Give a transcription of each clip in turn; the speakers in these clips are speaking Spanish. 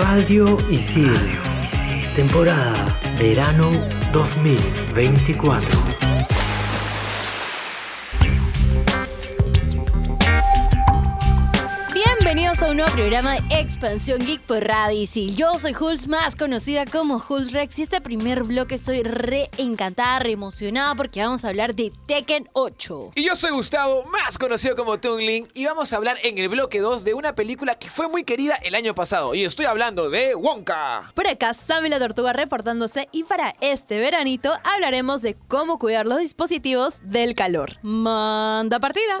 Radio Isil. Temporada Verano 2024. Bienvenidos a un nuevo programa de Expansión Geek por Radio Isil. Yo soy Jules, más conocida como Jules Rex, y este primer bloque estoy re encantada, re emocionada porque vamos a hablar de Tekken 8. Y yo soy Gustavo, más conocido como Tungling, y vamos a hablar en el bloque 2 de una película que fue muy querida el año pasado. Y estoy hablando de Wonka. Por acá, Sammy la Tortuga reportándose y para este veranito hablaremos de cómo cuidar los dispositivos del calor. Manda partida.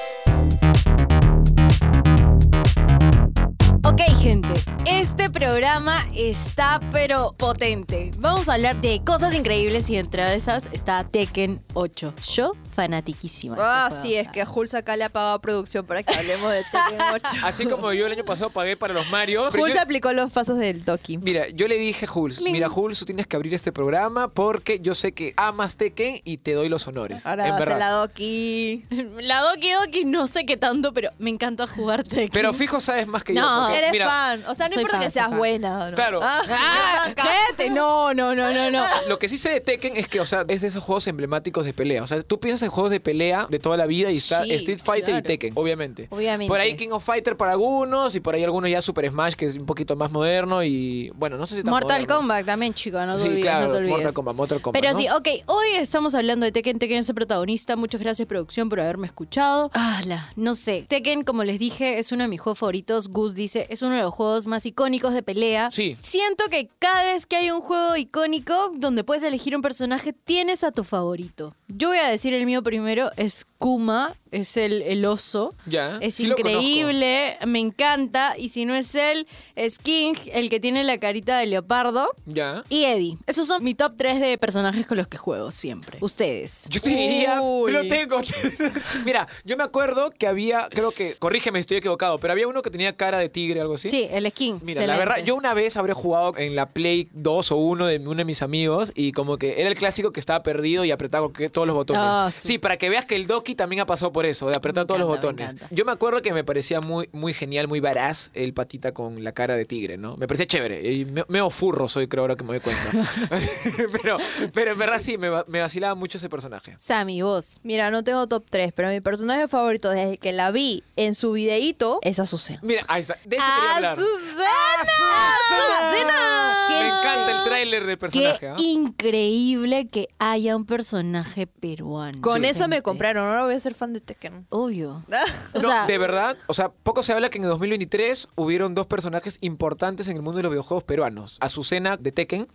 Programa está pero potente. Vamos a hablar de cosas increíbles y entre esas está Tekken 8. Yo, fanatiquísima. Ah, este sí, es que a Hulz acá le ha pagado producción para que hablemos de Tekken 8. Así como yo el año pasado pagué para los Mario. yo- aplicó los pasos del Doki. Mira, yo le dije a Jules, Cling. mira Jules, tú tienes que abrir este programa porque yo sé que amas Tekken y te doy los honores. Ahora en verdad. la Doki. La Doki Doki no sé qué tanto, pero me encanta jugar Tekken. Pero fijo sabes más que yo. No, Eres mira, fan. O sea, no importa fan, que seas fan. buena. ¿no? Claro. ¡Ah! cállate! No, no, no, no, no. Lo que sí sé de Tekken es que, o sea, es de esos juegos emblemáticos de pelea. O sea, tú piensas en juegos de pelea de toda la vida y está Sí, Street Fighter y. Tekken, obviamente. Obviamente. Por ahí King of Fighter para algunos y por ahí algunos ya Super Smash, que es un poquito más moderno y, bueno, no sé si tan Mortal moderno. Kombat también, chico, no te Sí, olvides, claro, no te olvides. Mortal Kombat, Mortal Kombat, Pero ¿no? sí, ok, hoy estamos hablando de Tekken, Tekken es el protagonista, muchas gracias producción por haberme escuchado. Ah, la, no sé, Tekken, como les dije, es uno de mis juegos favoritos, Gus dice, es uno de los juegos más icónicos de pelea. Sí. Siento que cada vez que hay un juego icónico donde puedes elegir un personaje, tienes a tu favorito. Yo voy a decir el mío primero, es Kuma, es el, el oso. Ya, Es sí lo increíble, me encanta. Y si no es él, es King, el que tiene la carita de leopardo. Ya. Y Eddie. Esos son mi top 3 de personajes con los que juego siempre. Ustedes. Yo te diría, Uy. pero tengo. Mira, yo me acuerdo que había, creo que, corrígeme si estoy equivocado, pero había uno que tenía cara de tigre, algo así. Sí, el es King. Mira, la verdad, yo una vez habré jugado en la Play 2 o 1 de uno de mis amigos y como que era el clásico que estaba perdido y apretaba que- todos los botones. Ah, sí. sí. para que veas que el Doki también ha pasado por eso, de apretar Me todos los encanta, me botones. Yo me acuerdo que me parecía muy, muy genial, muy varaz el patita con la cara de tigre, ¿no? Me parecía chévere. Y me- meo furro soy, creo, ahora que me doy cuenta. pero, pero en verdad sí, me, va- me vacilaba mucho ese personaje. Sammy, vos. Mira, no tengo top 3, pero mi personaje favorito desde que la vi en su videíto es Azucena. Mira, ahí está. De eso quería hablar. ¡Azucena! Me ¡Qué- encanta el tráiler del personaje. Qué ¿ah? increíble que haya un personaje peruano. Con Sí. eso me compraron, ahora voy a ser fan de Tekken. Obvio. O no, sea, de verdad, o sea, poco se habla que en el 2023 hubieron dos personajes importantes en el mundo de los videojuegos peruanos. Azucena de Tekken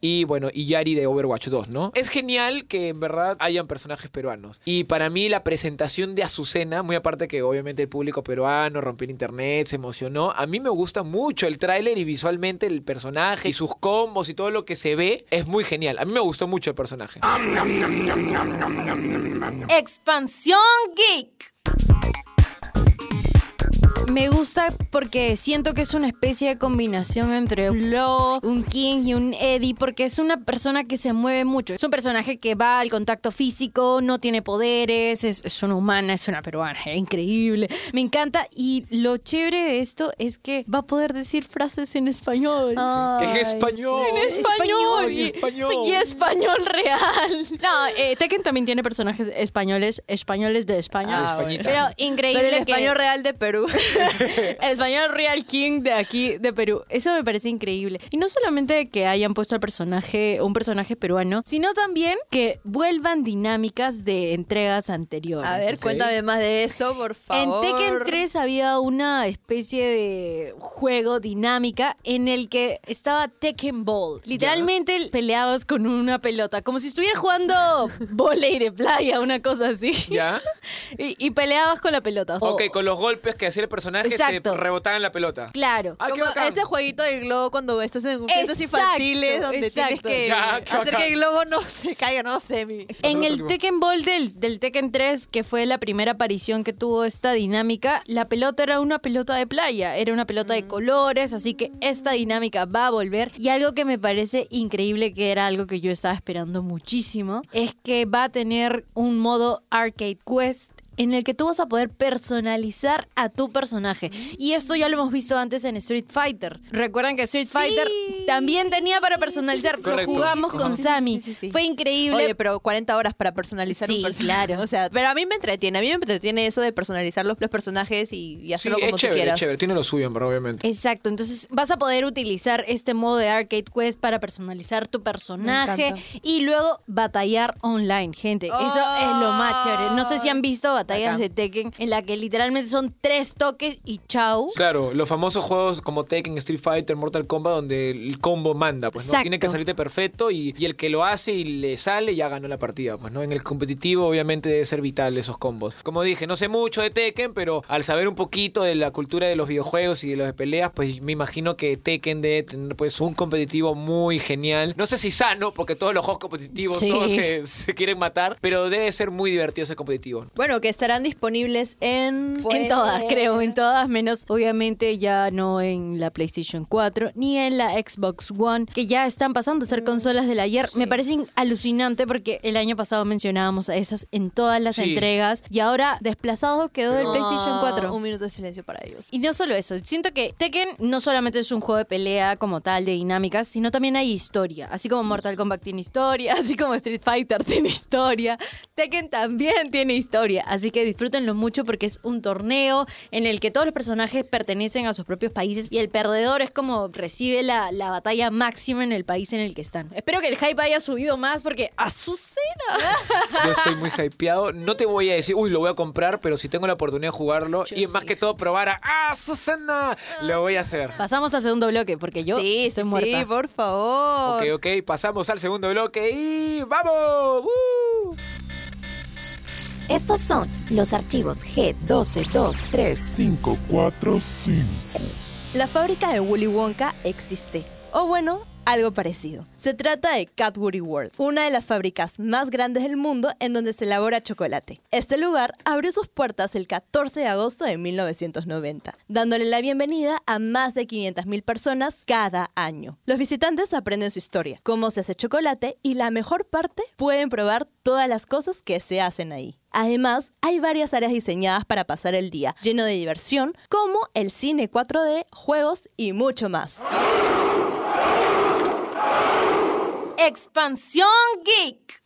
y, bueno, y Yari de Overwatch 2, ¿no? Es genial que en verdad hayan personajes peruanos. Y para mí la presentación de Azucena, muy aparte que obviamente el público peruano rompió el internet, se emocionó, a mí me gusta mucho el tráiler y visualmente el personaje y sus combos y todo lo que se ve es muy genial. A mí me gustó mucho el personaje. Expansión Geek. Me gusta porque siento que es una especie de combinación entre un Lo, un King y un Eddie, porque es una persona que se mueve mucho. Es un personaje que va al contacto físico, no tiene poderes, es, es una humana, es una peruana, es increíble. Me encanta y lo chévere de esto es que va a poder decir frases en español. En español. En español. Y, español. y español real. No, eh, Tekken también tiene personajes españoles, españoles de España. Ah. Pero increíble Pero el que- español real de Perú. el español Real King de aquí, de Perú. Eso me parece increíble. Y no solamente que hayan puesto al personaje, un personaje peruano, sino también que vuelvan dinámicas de entregas anteriores. A ver, cuéntame más de eso, por favor. En Tekken 3 había una especie de juego dinámica en el que estaba Tekken Ball. Literalmente peleabas con una pelota, como si estuvieras jugando volei de playa, una cosa así. ¿Ya? Y, y peleabas con la pelota. O- Ok, con los golpes que hacía el personaje personajes Exacto. se rebotaban la pelota. Claro. Ah, qué Como bacán. ese jueguito del globo cuando estás en fiestas Exacto, infantiles donde exacto. tienes que Ya, qué hacer bacán. que el globo no se caiga, no sé. Mi. En el Tekken Ball del, del Tekken 3, que fue la primera aparición que tuvo esta dinámica, la pelota era una pelota de playa, era una pelota de colores, así que esta dinámica va a volver. Y algo que me parece increíble, que era algo que yo estaba esperando muchísimo, es que va a tener un modo Arcade Quest en el que tú vas a poder personalizar a tu personaje. Y esto ya lo hemos visto antes en Street Fighter. Recuerdan que Street Fighter también tenía para personalizar. Lo jugamos con Sammy. sí, sí, sí. Fue increíble. Oye, pero 40 horas para personalizar Sí, un personaje. claro. O sea, pero a mí me entretiene. A mí me entretiene eso de personalizar los, los personajes y, y Sí, hacerlo es como tú chévere, es quieras. chévere. Tiene lo suyo, verdad, obviamente. Exacto, entonces vas a poder utilizar este modo de Arcade Quest para personalizar tu personaje y luego batallar online, gente. Eso es lo más chévere. No sé si han visto batallas de Tekken en la que literalmente son tres toques y chau. Claro, los famosos juegos como Tekken, Street Fighter, Mortal Kombat, donde el combo manda, pues no Exacto. tiene que salirte perfecto y, y el que lo hace y le sale ya ganó la partida, pues no. En el competitivo obviamente debe ser vital esos combos. Como dije, no sé mucho de Tekken, pero al saber un poquito de la cultura de los videojuegos y de los de peleas, pues me imagino que Tekken debe tener pues un competitivo muy genial. No sé si sano, porque todos los juegos competitivos Sí. todos se, se quieren matar, pero debe ser muy divertido ese competitivo. Bueno, que estarán disponibles en... En todas, creo, en todas, menos obviamente ya no en la PlayStation 4 ni en la Xbox One, que ya están pasando a ser consolas del ayer. Me parece alucinante porque el año pasado mencionábamos a esas en todas las Sí. entregas y ahora desplazado quedó el PlayStation 4. Ah, Un minuto de silencio para ellos. Y no solo eso, siento que Tekken no solamente es un juego de pelea como tal, de dinámicas, sino también hay historia. Así como Mortal Kombat tiene historia, así como Street Fighter tiene historia, Tekken también tiene historia. Así que disfrútenlo mucho porque es un torneo en el que todos los personajes pertenecen a sus propios países y el perdedor es como recibe la, la batalla máxima en el país en el que están. Espero que el hype haya subido más porque Azucena. Yo estoy muy hypeado. No te voy a decir, uy, lo voy a comprar, pero si tengo la oportunidad de jugarlo Yo y más que todo probar a ¡Ah, Susana! Lo voy a hacer. Pasamos al segundo bloque porque yo sí, estoy sí, muerta. sí, por favor. Ok, ok, pasamos al segundo bloque y ¡vamos! ¡Uh! Estos son los archivos G1223. 545. La fábrica de Willy Wonka existe. O bueno, algo parecido. Se trata de Cadbury World, una de las fábricas más grandes del mundo en donde se elabora chocolate. Este lugar abrió sus puertas el 14 de agosto de 1990, dándole la bienvenida a más de 500.000 personas cada año. Los visitantes aprenden su historia, cómo se hace chocolate y la mejor parte, pueden probar todas las cosas que se hacen ahí. Además, hay varias áreas diseñadas para pasar el día, lleno de diversión, como el cine 4D, juegos y mucho más. Expansión Geek.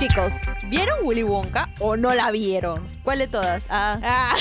Chicos, ¿vieron Willy Wonka o no la vieron? ¿Cuál de todas? Ah,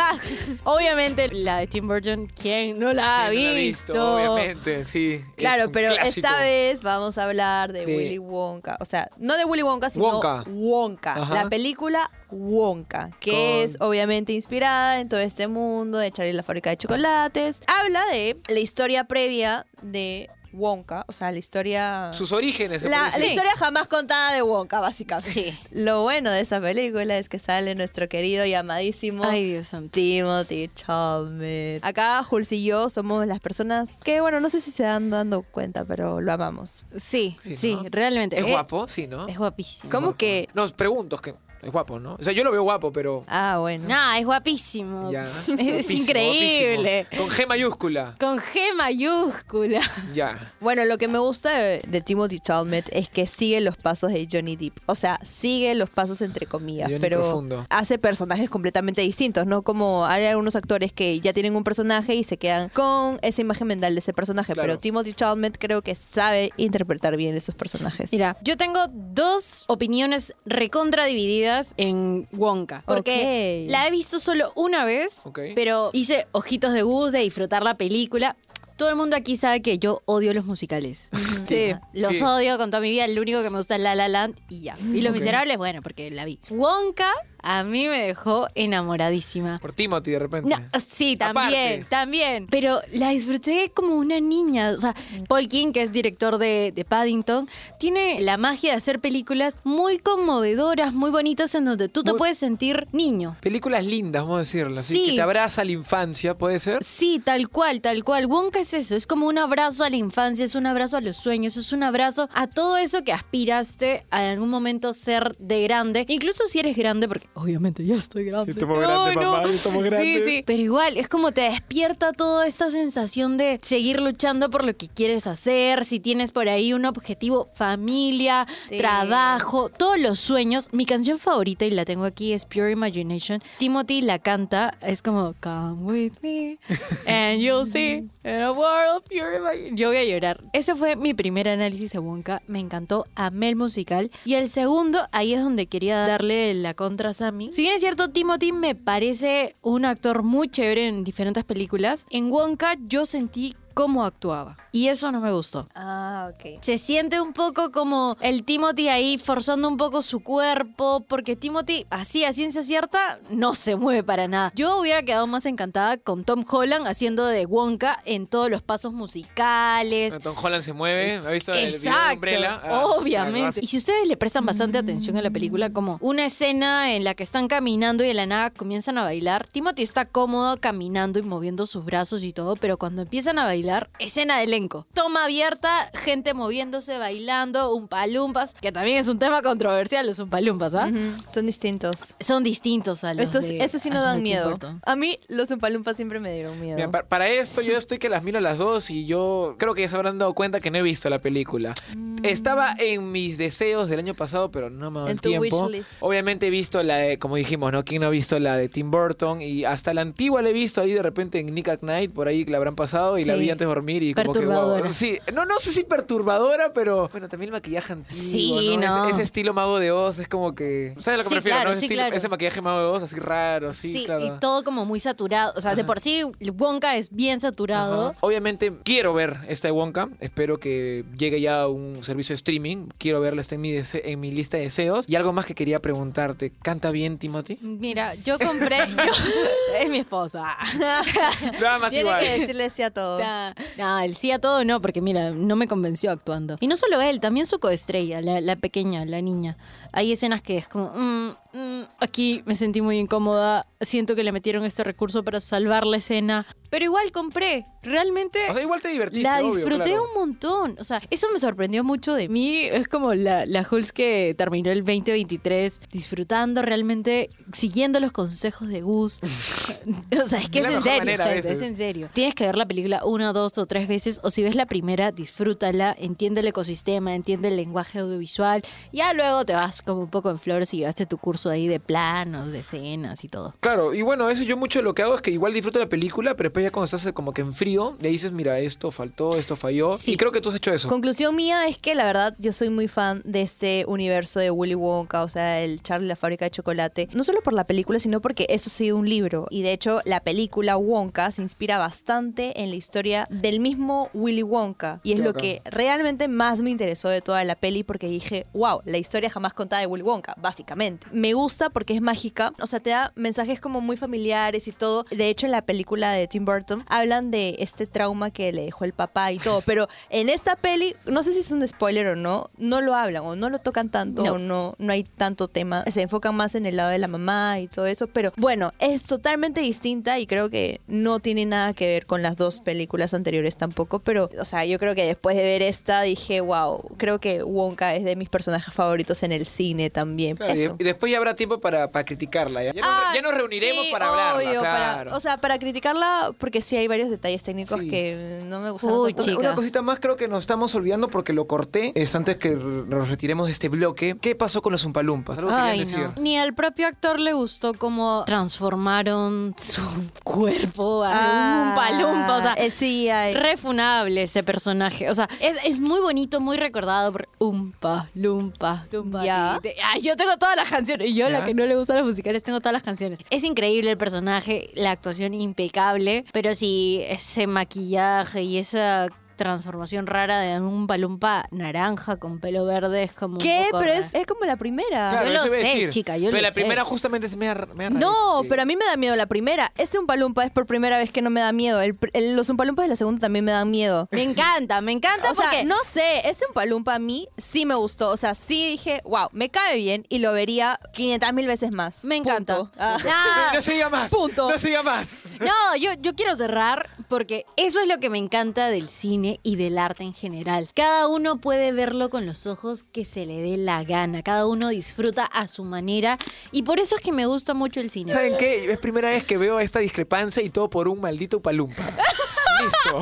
Obviamente la de Tim Burton, ¿quién no la ha ¿Quién no la visto? Obviamente, sí. es claro, un pero clásico. esta vez vamos a hablar de, De- Willy Wonka. O sea, no de Willy Wonka, sino Wonka. Wonka. Ajá. La película Wonka, que Con- es obviamente inspirada en todo este mundo de Charlie y la fábrica de chocolates. Habla de la historia previa de Wonka, o sea, la historia... Sus orígenes. se La, puede la decir. historia jamás contada de Wonka, básicamente. Sí. Lo bueno de esta película es que sale nuestro querido y amadísimo Ay, Dios santo. Timothy Chalamet. Acá, Jules y yo somos las personas que, bueno, no sé si se dan dando cuenta, pero lo amamos. Sí, Sí, sí, ¿no? realmente. Es Eh, guapo, sí, ¿no? Es guapísimo. ¿Cómo que? No, pregunto, es que es guapo, ¿no? O sea, yo lo veo guapo, pero... Ah, bueno. Nah, es guapísimo. Ya. Es Guapísimo, increíble. guapísimo. Con G mayúscula. Con G mayúscula. Ya. Bueno, lo que me gusta de, de Timothy Chalamet es que sigue los pasos de Johnny Depp. O sea, sigue los pasos entre comillas, Johnny pero Profundo. hace personajes completamente distintos, ¿no? Como hay algunos actores que ya tienen un personaje y se quedan con esa imagen mental de ese personaje, Claro. pero Timothy Chalamet creo que sabe interpretar bien esos personajes. Mira, yo tengo dos opiniones recontra divididas en Wonka. Porque Ok. la he visto solo una vez, Ok. pero hice ojitos de Gus de disfrutar la película. Todo el mundo aquí sabe que yo odio los musicales. Sí. Los Sí. odio con toda mi vida. Lo único que me gusta es La La Land y ya. Y Los Miserables, bueno, porque la vi. Wonka a mí me dejó enamoradísima. Por Timothy de repente. No, sí, también, Aparte. también. Pero la disfruté como una niña. O sea, Paul King, que es director de, de Paddington, tiene la magia de hacer películas muy conmovedoras, muy bonitas, en donde tú te Muy- puedes sentir niño. Películas lindas, vamos a decirlo así, Sí. que te abraza la infancia, ¿puede ser? Sí, tal cual, tal cual. Wonka es eso, es como un abrazo a la infancia, es un abrazo a los sueños, es un abrazo a todo eso que aspiraste a en algún momento ser de grande. Incluso si eres grande, porque obviamente ya estoy grande. Estamos grandes, mamá, ya estamos Sí, grandes. sí. Pero igual, es como te despierta toda esta sensación de seguir luchando por lo que quieres hacer, si tienes por ahí un objetivo, familia, Sí. trabajo, todos los sueños. Mi canción favorita, y la tengo aquí, es Pure Imagination. Timothy la canta, es como, come with me and you'll see in a world of pure imagination. Yo voy a llorar. Ese fue mi primer análisis de Wonka. Me encantó, amé el musical. Y el segundo, ahí es donde quería darle la contra Sammy. Si bien es cierto, Timothy me parece un actor muy chévere en diferentes películas, en Wonka yo sentí cómo actuaba. Y eso no me gustó. Ah, ok. Se siente un poco como el Timothy ahí forzando un poco su cuerpo, porque Timothy, así a ciencia cierta, no se mueve para nada. Yo hubiera quedado más encantada con Tom Holland haciendo de Wonka en todos los pasos musicales. Tom Holland se mueve, ¿ha visto el video de Exacto, Umbrella? Ah, obviamente. Y si ustedes le prestan bastante atención a la película, como una escena en la que están caminando y de la nada comienzan a bailar, Timothy está cómodo caminando y moviendo sus brazos y todo, pero cuando empiezan a bailar, escena de elenco. Toma abierta, gente moviéndose, bailando, un palumpas, que también es un tema controversial, los umpalumpas, ¿ah? Ujú, Son distintos. Son distintos a los Estos, de- estos sí a no dan miedo. A mí los Umpalumpas siempre me dieron miedo. Mira, para esto yo estoy que las miro las dos y yo creo que ya se habrán dado cuenta que no he visto la película. Estaba en mis deseos del año pasado, pero no me ha dado En tu tiempo. wishlist. Obviamente he visto la de, como dijimos, ¿no? ¿Quién no ha visto la de Tim Burton? Y hasta la antigua la he visto ahí de repente en Nick at Night, por ahí que la habrán pasado y la vi antes de dormir y como que Perturbadora. wow. Sí, no, no sé si perturbadora, pero bueno, también el maquillaje antiguo, Sí, ¿no? no. Ese, ese estilo mago de Oz es como que, ¿sabes a lo que Sí, me refiero? claro, no? Ese, sí, estilo- claro. ese maquillaje mago de Oz así raro, sí, Sí, claro. y todo como muy saturado. O sea, de por sí, Wonka es bien saturado. Ajá. Obviamente quiero ver esta de Wonka. Espero que llegue ya a un servicio de streaming. Quiero verla, está en mi, dese- en mi lista de deseos. Y algo más que quería preguntarte. ¿Canta bien Timothy? Mira, yo compré. yo- es mi esposa. Nada más Tiene igual. que decirle sí a todo. Ya. No, el sí a todo no, porque mira, no me convenció actuando. Y no solo él, también su coestrella, la, la pequeña, la niña. Hay escenas que es como, mm, mm, aquí me sentí muy incómoda, siento que le metieron este recurso para salvar la escena, pero igual compré, realmente... O sea, igual te divertiste, La obvio, disfruté claro. un montón. O sea, eso me sorprendió mucho de mí. Es como la, la Hulz que terminó el 2023 disfrutando realmente, siguiendo los consejos de Gus. o sea, es que es en serio, gente, es en serio. Tienes que ver la película una, dos o tres veces. O si ves la primera, disfrútala, entiende el ecosistema, entiende el lenguaje audiovisual. Ya luego te vas como un poco en flores y llevaste tu curso ahí de planos, de escenas y todo. Claro, y bueno, eso yo mucho lo que hago es que igual disfruto la película, pero después ya cuando estás como que en frío, le dices, mira, esto faltó, esto falló. Sí. Y creo que tú has hecho eso. Conclusión mía es que la verdad yo soy muy fan de este universo de Willy Wonka, o sea, el Charlie la fábrica de chocolate, no solo por la película, sino porque eso sí un libro y de hecho la película Wonka se inspira bastante en la historia del mismo Willy Wonka y es Qué lo bacán. que realmente más me interesó de toda la peli porque dije, wow, la historia jamás contada de Willy Wonka, básicamente. Me gusta porque es mágica, o sea, te da mensajes como muy familiares y todo. De hecho, en la película de Tim Burton hablan de este trauma que le dejó el papá y todo, pero en esta peli, no sé si es un spoiler o no, no lo hablan o no lo tocan tanto No. o no, no hay tanto tema. Se enfocan más en el lado de la mamá y todo eso, pero bueno, es totalmente distinta y creo que no tiene nada que ver con las dos películas anteriores tampoco, pero, o sea, yo creo que después de ver esta dije, wow, creo que Wonka es de mis personajes favoritos en el cine también. Claro, y, Eso. y después ya habrá tiempo para, para criticarla. Ya, Ya nos, Ah, ya nos reuniremos sí, para hablarla, obvio, para- claro. o sea, para criticarla, porque sí hay varios detalles técnicos Sí. que no me gustaron Uy, tanto. Una cosita más creo que nos estamos olvidando porque lo corté. Es antes que nos retiremos de este bloque. ¿Qué pasó con los Umpalumpas? Algo Ay, querían decir. no. Ni al propio actor le gustó cómo transformaron su cuerpo a un palumpa. O sea, el CGI. refunable ese personaje. O sea, es, es muy bonito, muy recordado por Umpa, Lumpa, Tumpa. Ya. Ay, yo tengo todas las canciones. Y yo, Ya. la que no le gustan los musicales, tengo todas las canciones. Es increíble el personaje, la actuación impecable, pero sí, ese maquillaje y esa transformación rara de un palumpa naranja con pelo verde es como. un ¿Qué? poco Pero es, es como la primera. Yo lo sé, chica, yo Pero lo la sé. primera justamente es media, media No, pero a mí me da miedo la primera. Este Umpalumpa es por primera vez que no me da miedo. El el- los Umpalumpas de la segunda también me dan miedo. Me encanta, me encanta O sea, porque. no sé, este Umpalumpa a mí sí me gustó. O sea, sí dije, wow, me cae bien y lo vería 500 mil veces más. Me encanta. Punto. Ah. No se diga más. Punto. No se diga más. No, yo, yo quiero cerrar porque eso es lo que me encanta del cine y del arte en general. Cada uno puede verlo con los ojos que se le dé la gana. Cada uno disfruta a su manera y por eso es que me gusta mucho el cine. ¿Saben qué? Es primera vez que veo esta discrepancia y todo por un maldito palumpa. Listo.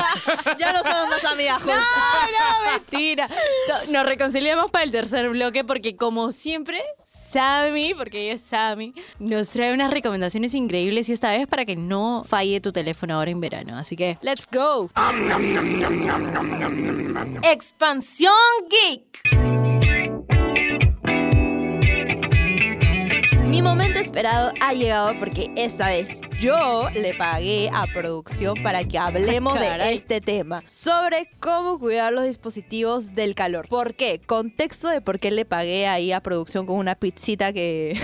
ya no somos más amigas, No, no, mentira. No, Nos reconciliamos para el tercer bloque porque como siempre, Sammy, porque ella es Sammy, nos trae unas recomendaciones increíbles y esta vez para que no falle tu teléfono ahora en verano. Así que, let's go. Expansión Geek. Esperado ha llegado porque esta vez yo le pagué a producción para que hablemos de este tema, sobre cómo cuidar los dispositivos del calor. ¿Por qué? Contexto de por qué le pagué ahí a producción con una pizzita que...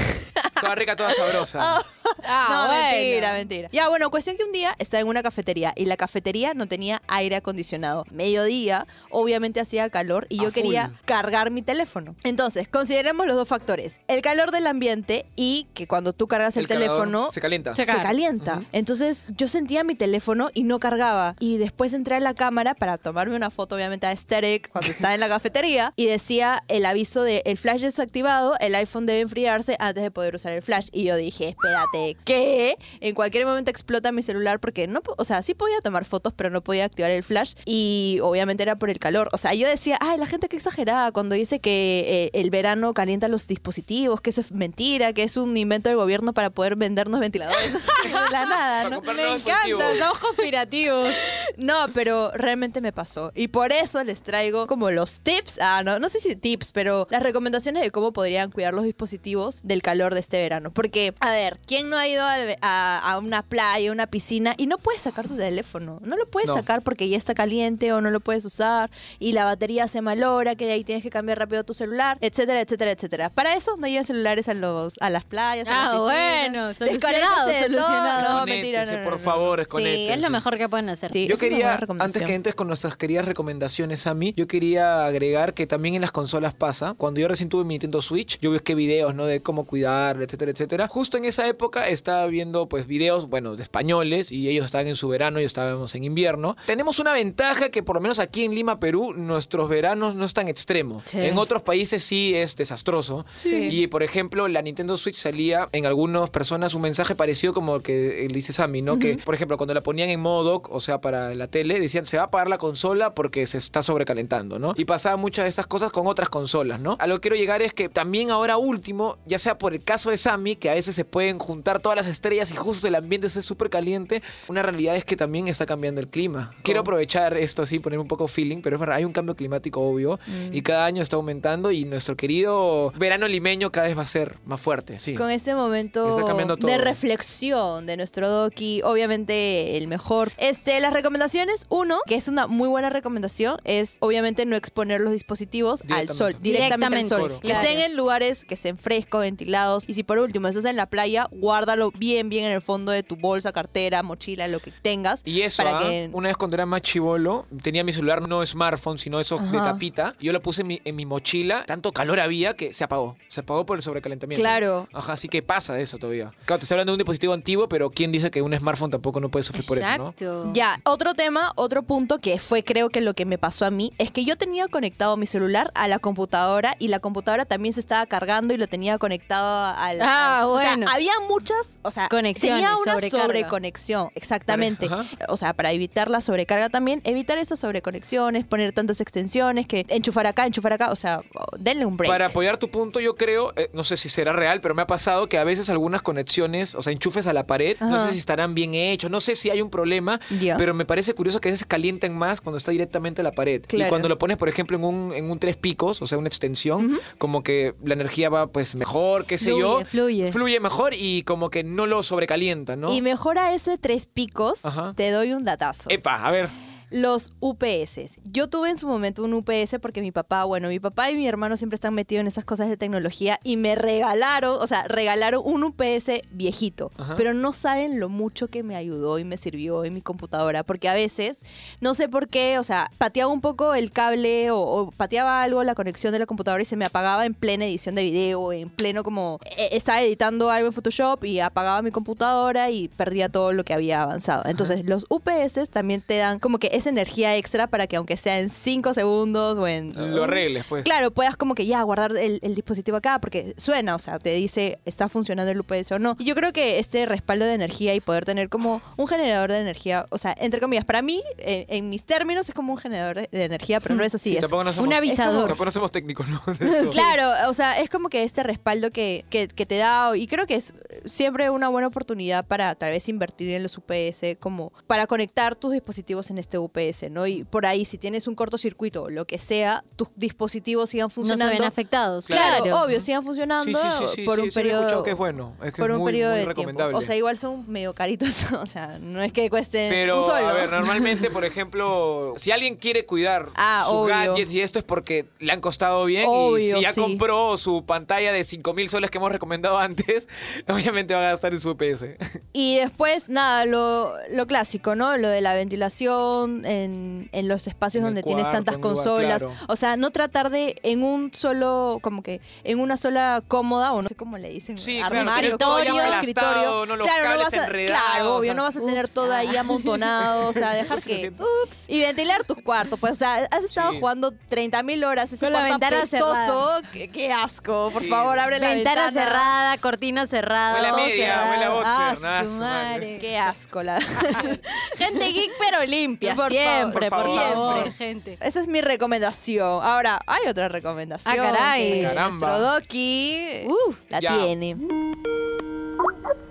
Toda rica, toda sabrosa. Ah, no, bueno. mentira, mentira. Ya, bueno, cuestión que un día estaba en una cafetería y la cafetería no tenía aire acondicionado. Mediodía, obviamente hacía calor y A yo quería full. cargar mi teléfono. Entonces, consideremos los dos factores. El calor del ambiente y que cuando tú cargas el, teléfono... Se calienta. Se calienta. Entonces yo sentía mi teléfono y no cargaba. Y después entré a la cámara para tomarme una foto, obviamente, a Aesthetic cuando estaba en la cafetería. Y decía el aviso de el flash desactivado, el iPhone debe enfriarse antes de poder usar el flash. Y yo dije, espérate, ¿qué? En cualquier momento explota mi celular porque no, o sea, sí podía tomar fotos, pero no podía activar el flash. Y obviamente era por el calor. O sea, yo decía, ay, la gente que exagerada cuando dice que eh, el verano calienta los dispositivos, que eso es mentira, que es un invento del gobierno para poder vendernos ventiladores. la nada, ¿no? Me encanta, somos conspirativos. No, pero realmente me pasó. Y por eso les traigo como los tips, ah, no, no sé si tips, pero las recomendaciones de cómo podrían cuidar los dispositivos del calor de este verano. Porque, a ver, ¿quién no ha ido al- a, a una playa, a una piscina y no puedes sacar tu teléfono? No lo puedes No. sacar porque ya está caliente o no lo puedes usar y la batería se malora, que de ahí tienes que cambiar rápido tu celular, etcétera, etcétera, etcétera. Para eso no llevan celulares a, los, a las playas, a las Ah, piscinas. bueno, solucionado, Desconéctense de todo. solucionado. No, mentira, no, por no, favor, Sí, desconéctense. es lo mejor que pueden hacer. Sí. Yo es una buena quería, recomendación. antes que entres con nuestras queridas recomendaciones a mí, yo quería agregar que también en las consolas pasa. Cuando yo recién tuve mi Nintendo Switch, yo busqué videos, ¿no? De cómo cuidar, etcétera, etcétera. Justo en esa época estaba viendo, pues, videos, bueno, de españoles y ellos estaban en su verano y estábamos en invierno. Tenemos una ventaja que por lo menos aquí en Lima, Perú, nuestros veranos no es tan extremo. Sí. En otros países sí es desastroso. Sí. Y, por ejemplo, la Nintendo Switch salía en algunas personas un mensaje parecido como el que dice Sammy, ¿no? Que, por ejemplo, cuando la ponían en modo dock, o sea, para la tele, decían, se va a apagar la consola porque se está sobrecalentando, ¿no? Y pasaba muchas de estas cosas con otras consolas, ¿no? A lo que quiero llegar es que también ahora último, ya sea por el caso de Sammy, que a veces se pueden juntar todas las estrellas y justo el ambiente esté súper caliente, una realidad es que también está cambiando el clima. Quiero aprovechar esto así, poner un poco feeling, pero es verdad, hay un cambio climático obvio y cada año está aumentando y nuestro querido verano limeño cada vez va a ser más fuerte, sí. Con este momento de reflexión de nuestro Doki, obviamente el mejor. Este, las recomendaciones, uno, que es una muy buena recomendación, es obviamente no exponer los dispositivos al sol, directamente, al Directamente, sol. Que claro. estén en lugares que estén frescos, ventilados. Y si por último estás en la playa, guárdalo bien, bien en el fondo de tu bolsa, cartera, mochila, lo que tengas. Y eso, para ¿ah? que una vez cuando era más chivolo, tenía mi celular no smartphone, sino esos de Ajá. tapita. Yo lo puse en mi, en mi mochila, tanto calor había que se apagó. Se apagó por el sobrecalentamiento. Claro. Ajá, así que pasa eso todavía. Claro, te estoy hablando de un dispositivo antiguo, pero ¿quién dice que un smartphone tampoco no puede sufrir por eso, no? Exacto. Ya, otro tema, otro punto que fue creo que lo que me pasó a mí es que yo tenía conectado mi celular a la computadora y la computadora también se estaba cargando y lo tenía conectado al... Ah, al- o sea, bueno. había muchas, o sea, Conexiones, tenía una sobrecarga. sobreconexión, exactamente. Ajá. O sea, para evitar la sobrecarga también, evitar esas sobreconexiones, poner tantas extensiones que enchufar acá, enchufar acá, o sea, denle un break. Para apoyar tu punto, yo creo, eh, no sé si será real, pero me ha pasado que a veces algunas conexiones, o sea, enchufes a la pared, no sé si estarán bien hechos, no sé si hay un problema, pero me parece curioso que a veces calientan más cuando está directamente a la pared. Claro. Y cuando lo pones, por ejemplo, en un, en un tres picos, o sea, una extensión, como que la energía va pues mejor, qué sé Fluye, yo. fluye. Fluye mejor y como que no lo sobrecalienta, ¿no? Y mejora ese tres picos, Ajá. te doy un datazo. Epa, a ver. Los UPS. Yo tuve en su momento un UPS porque mi papá, bueno, mi papá y mi hermano siempre están metidos en esas cosas de tecnología y me regalaron, o sea, regalaron un UPS viejito. Pero no saben lo mucho que me ayudó y me sirvió en mi computadora. Porque a veces, no sé por qué, o sea, pateaba un poco el cable o, o pateaba algo la conexión de la computadora y se me apagaba en plena edición de video, en pleno como eh, estaba editando algo en Photoshop y apagaba mi computadora y perdía todo lo que había avanzado. Entonces, los UPS también te dan como que esa energía extra para que aunque sea en 5 segundos o en... Lo arregles, pues. Claro, puedas como que ya guardar el, el dispositivo acá porque suena, o sea, te dice está funcionando el UPS o no. Y yo creo que este respaldo de energía y poder tener como un generador de energía, o sea, entre comillas, para mí, eh, en mis términos, es como un generador de de energía, pero no es así. Sí, es tampoco no somos, un avisador. Tampoco no somos técnicos, ¿no? Claro, o sea, es como que este respaldo que, que, que te da, y creo que es siempre una buena oportunidad para tal vez invertir en los UPS, como para conectar tus dispositivos en este UPS, ¿no? Y por ahí, si tienes un cortocircuito o lo que sea, tus dispositivos sigan No se funcionando. ven afectados. Claro, Claro. obvio, sigan funcionando Sí, sí, sí, sí, por sí, un periodo. que es bueno, es que por es un muy, periodo muy de tiempo. recomendable. O sea, igual son medio caritos, o sea, no es que cuesten Pero, un solo. a ver, normalmente, por ejemplo, si alguien quiere cuidar Ah, sus obvio. gadgets y esto es porque le han costado bien y si ya sí. compró su pantalla de 5 mil soles que hemos recomendado antes, obviamente va a gastar en su PS. Y después, nada, lo, lo clásico, ¿no? Lo de la ventilación en, en los espacios En donde tienes tantas lugar, consolas. claro. O sea, no tratar de en un solo, como que, en una sola cómoda, o no sé cómo le dicen, Sí, claro, armario, escritorio, no los claro, no vas a, enredados, claro, obvio, ¿no? vas a tener todo ahí amontonado, o sea, dejar que... Ups. Y ventilar tus cuartos, pues, o sea, has estado Sí. jugando 30 mil horas, ese Con la ventana cerrada. qué, qué asco, por Sí. favor, abre la Ventana ventana. cerrada, cortina cerrada. Huele a media, cerrado. huele a boxer, Ah, su madre. Qué asco, la Gente geek pero limpia, Por siempre, favor, por favor, favor. gente. Esa es mi recomendación. Ahora, hay otra recomendación. Ah, caray. Caramba. Nuestro Doki Uf. la Ya. tiene.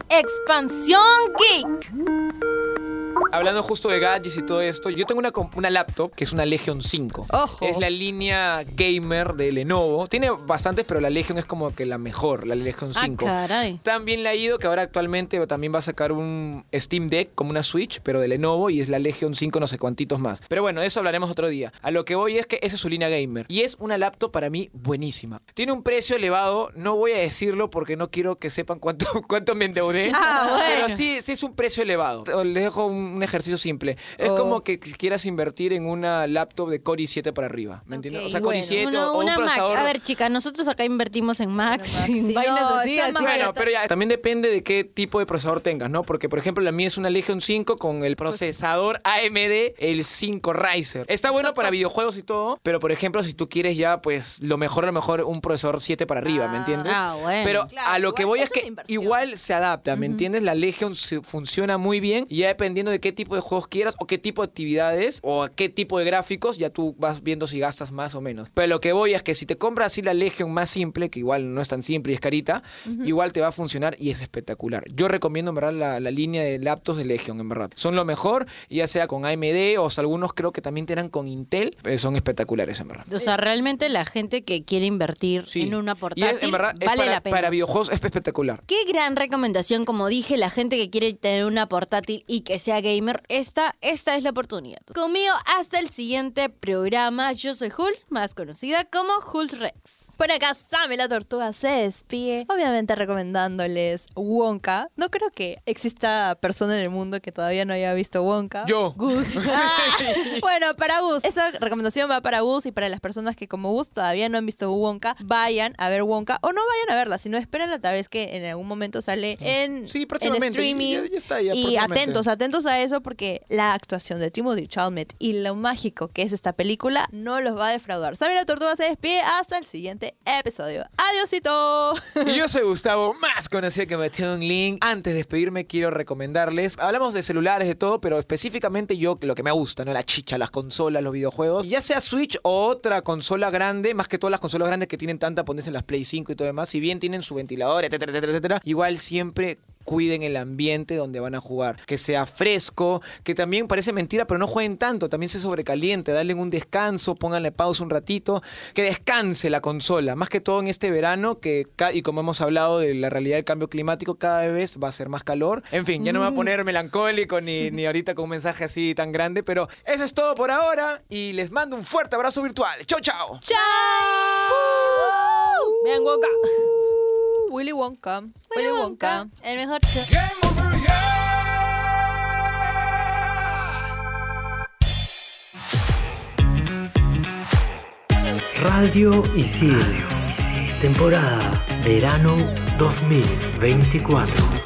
Expansión Geek. Hablando justo de gadgets y todo esto, yo tengo una, una laptop que es una Legion 5. Ojo. Es la línea gamer de Lenovo. Tiene bastantes, pero la Legion es como que la mejor, la Legion Ah, 5. caray. También le ha ido que ahora actualmente también va a sacar un Steam Deck como una Switch, pero de Lenovo y es la Legion 5 no sé cuantitos más. Pero bueno, eso hablaremos otro día. A lo que voy es que esa es su línea gamer y es una laptop para mí buenísima. Tiene un precio elevado, no voy a decirlo porque no quiero que sepan cuánto, cuánto me endeudé. Ah, bueno. Pero sí, sí es un precio elevado. Les dejo un, un ejercicio simple. Es Oh. como que quieras invertir en una laptop de Core i7 para arriba. ¿Me entiendes? O sea, Core bueno. i7 Una- o un una Mac. procesador... A ver, chicas, nosotros acá invertimos en en sí, vainas no, así, así. Bueno, pero ya también depende de qué tipo de procesador tengas, ¿no? Porque, por ejemplo, la mía es una Legion 5 con el procesador AMD, el 5 Riser. Está bueno para videojuegos y todo, pero, por ejemplo, si tú quieres ya, pues, lo mejor, lo mejor, un procesador 7 para arriba, ¿me entiendes? ah, bueno. Pero Claro, a lo que voy es que igual se adapta, ¿me entiendes? La Legion funciona muy bien y ya dependiendo de qué tipo de juegos quieras o qué tipo de actividades o a qué tipo de gráficos, ya tú vas viendo si gastas más o menos. Pero lo que voy es que si te compras así la Legion más simple, que igual no es tan simple y es carita, igual te va a funcionar y es espectacular. Yo recomiendo en verdad la, la línea de laptops de Legion, en verdad. Son lo mejor, ya sea con AMD o sea, algunos creo que también tienen con Intel, eh, son espectaculares, en verdad. O sea, realmente la gente que quiere invertir Sí. en una Y es- portátil en verdad, vale para, la pena. para videojuegos es espectacular. Qué gran recomendación, como dije, la gente que quiere tener una portátil y que sea gamer, esta, esta es la oportunidad. Conmigo hasta el siguiente programa. Yo soy Hulk, más conocida como Hulk Rex. Por acá Sammy la tortuga se despide, obviamente recomendándoles Wonka. No creo que exista persona en el mundo que todavía no haya visto Wonka. Yo. Gus. Ah, bueno, para Gus. Esa recomendación va para Gus y para las personas que como Gus todavía no han visto Wonka, vayan a ver Wonka o no vayan a verla, sino espérenla tal vez que en algún momento sale en, Sí, en streaming. Ya- ya está, ya y atentos, atentos a eso porque la actuación de Timothy Chalamet y lo mágico que es esta película no los va a defraudar. Sammy la tortuga se despide hasta el siguiente episodio. Adiósito. Y yo soy Gustavo, más conocido que Mateo Link. Antes de despedirme, quiero recomendarles. Hablamos de celulares, de todo, pero específicamente yo, lo que me gusta, ¿no? La chicha, las consolas, los videojuegos. Ya sea Switch o otra consola grande, más que todas las consolas grandes que tienen tanta potencia en las Play 5 y todo demás. Si bien tienen su ventilador, etcétera, etcétera, etcétera, igual siempre cuiden el ambiente donde van a jugar, que sea fresco, que también parece mentira, pero no jueguen tanto, también se sobrecaliente, darle un descanso, pónganle pausa un ratito, que descanse la consola, más que todo en este verano, que ca- y como hemos hablado de la realidad del cambio climático, cada vez va a ser más calor. En fin, ya no me voy a poner melancólico ni, ni ahorita con un mensaje así tan grande, pero eso es todo por ahora y les mando un fuerte abrazo virtual. Chau, chao. Vean Wonka. Willy Wonka. Willy Wonka. El mejor. Radio Isidro. Temporada Verano 2024.